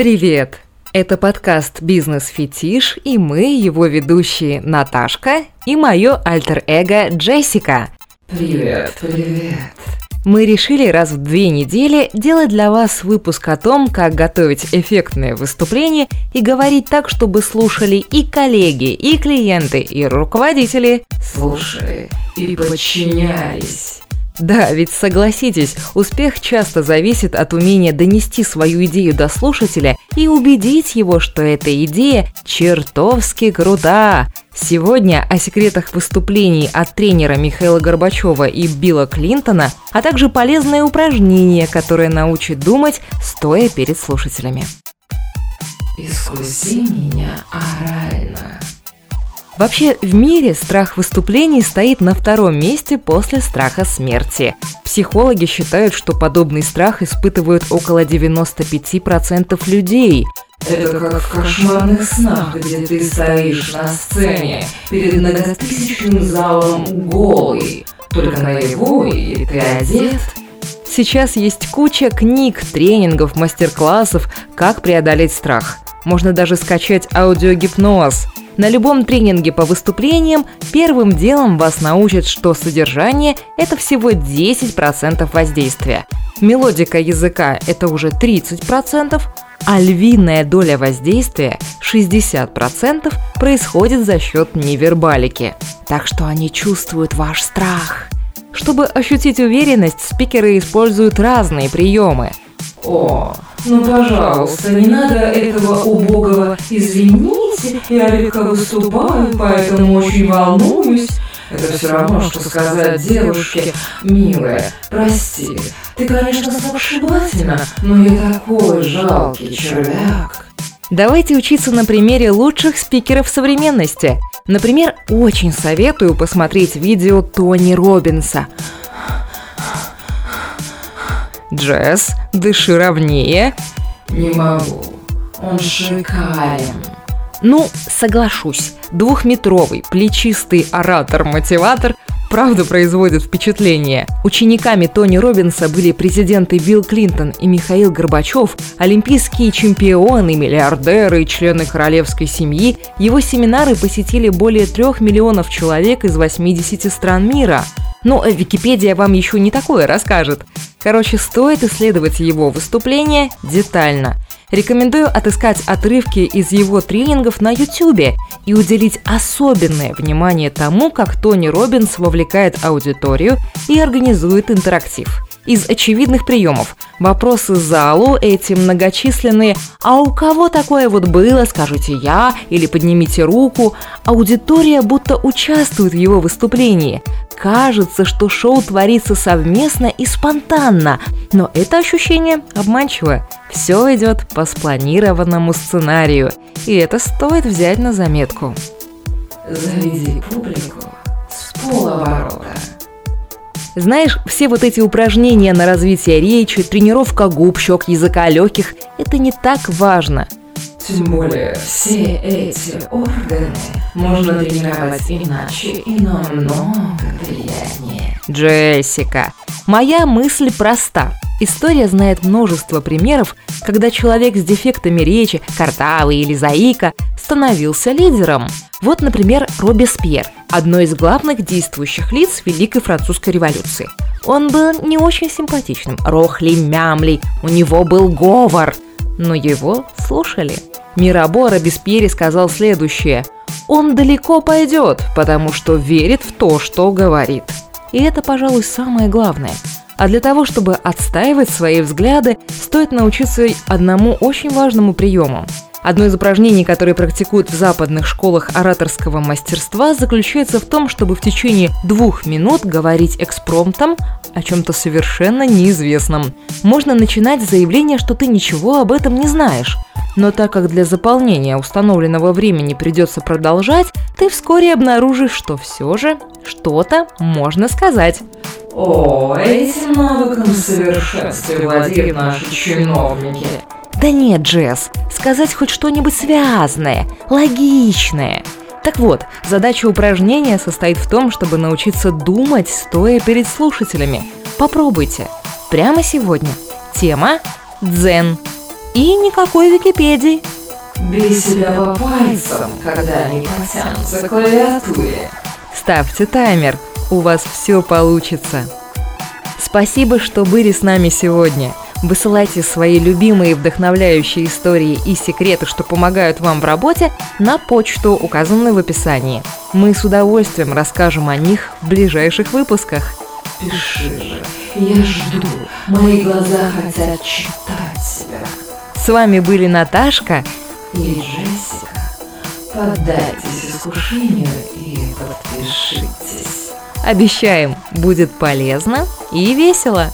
Привет! Это подкаст «Бизнес-фетиш» и мы, его ведущие Наташка и мое альтер-эго Джессика. Привет, привет. Мы решили раз в две недели делать для вас выпуск о том, как готовить эффектное выступление и говорить так, чтобы слушали и коллеги, и клиенты, и руководители. Слушай, и подчинялись. Да, ведь согласитесь, успех часто зависит от умения донести свою идею до слушателя и убедить его, что эта идея чертовски крута. Сегодня о секретах выступлений от тренера Михаила Горбачева и Билла Клинтона, а также полезное упражнение, которое научит думать, стоя перед слушателями. Искуси меня орально. Вообще, в мире страх выступлений стоит на втором месте после страха смерти. Психологи считают, что подобный страх испытывают около 95% людей. Это как в кошмарных снах, где ты стоишь на сцене перед многотысячным залом голый. Только на его и ты одет. Сейчас есть куча книг, тренингов, мастер-классов, как преодолеть страх. Можно даже скачать аудиогипноз – на любом тренинге по выступлениям первым делом вас научат, что содержание – это всего 10% воздействия. Мелодика языка – это уже 30%, а львиная доля воздействия – 60% происходит за счет невербалики. Так что они чувствуют ваш страх. Чтобы ощутить уверенность, спикеры используют разные приемы. О, ну пожалуйста, не надо этого убогого «извините, я редко выступаю, поэтому очень волнуюсь». Это все равно, что сказать девушке, милая, прости, ты, конечно, сногсшибательна, но я такой жалкий червяк. Давайте учиться на примере лучших спикеров современности. Например, очень советую посмотреть видео Тони Робинса – Джесс, дыши ровнее. Не могу. Он шикарен. Ну, соглашусь, двухметровый, плечистый оратор-мотиватор правда производит впечатление. Учениками Тони Робинса были президенты Билл Клинтон и Михаил Горбачев, олимпийские чемпионы, миллиардеры и члены королевской семьи. Его семинары посетили более трех миллионов человек из 80 стран мира. Но Википедия вам еще не такое расскажет. Короче, стоит исследовать его выступление детально. Рекомендую отыскать отрывки из его тренингов на YouTube и уделить особенное внимание тому, как Тони Робинс вовлекает аудиторию и организует интерактив. Из очевидных приемов – вопросы залу, эти многочисленные «А у кого такое вот было? Скажите я» или «Поднимите руку». Аудитория будто участвует в его выступлении кажется, что шоу творится совместно и спонтанно, но это ощущение обманчиво. Все идет по спланированному сценарию, и это стоит взять на заметку. Заведи публику с полоборота. Знаешь, все вот эти упражнения на развитие речи, тренировка губ, щек, языка, легких – это не так важно – тем более все эти органы можно тренировать иначе и намного приятнее. Джессика, моя мысль проста. История знает множество примеров, когда человек с дефектами речи, картавый или заика, становился лидером. Вот, например, Робеспьер, одно из главных действующих лиц Великой Французской революции. Он был не очень симпатичным, рохли-мямли, у него был говор, но его слушали – Мирабо Робеспьере сказал следующее. «Он далеко пойдет, потому что верит в то, что говорит». И это, пожалуй, самое главное. А для того, чтобы отстаивать свои взгляды, стоит научиться одному очень важному приему. Одно из упражнений, которые практикуют в западных школах ораторского мастерства, заключается в том, чтобы в течение двух минут говорить экспромтом о чем-то совершенно неизвестном. Можно начинать с заявления, что ты ничего об этом не знаешь – но так как для заполнения установленного времени придется продолжать, ты вскоре обнаружишь, что все же что-то можно сказать. О, этим навыком совершенстве наши чиновники. Да нет, Джесс, сказать хоть что-нибудь связанное, логичное. Так вот, задача упражнения состоит в том, чтобы научиться думать, стоя перед слушателями. Попробуйте. Прямо сегодня. Тема – дзен. И никакой Википедии. Бей себя по пальцам, когда они потянутся к клавиатуре. Ставьте таймер, у вас все получится. Спасибо, что были с нами сегодня. Высылайте свои любимые вдохновляющие истории и секреты, что помогают вам в работе, на почту, указанную в описании. Мы с удовольствием расскажем о них в ближайших выпусках. Пиши же, я жду, мои глаза хотят читать тебя. С вами были Наташка и Джессика. Поддайтесь искушению и подпишитесь. Обещаем, будет полезно и весело.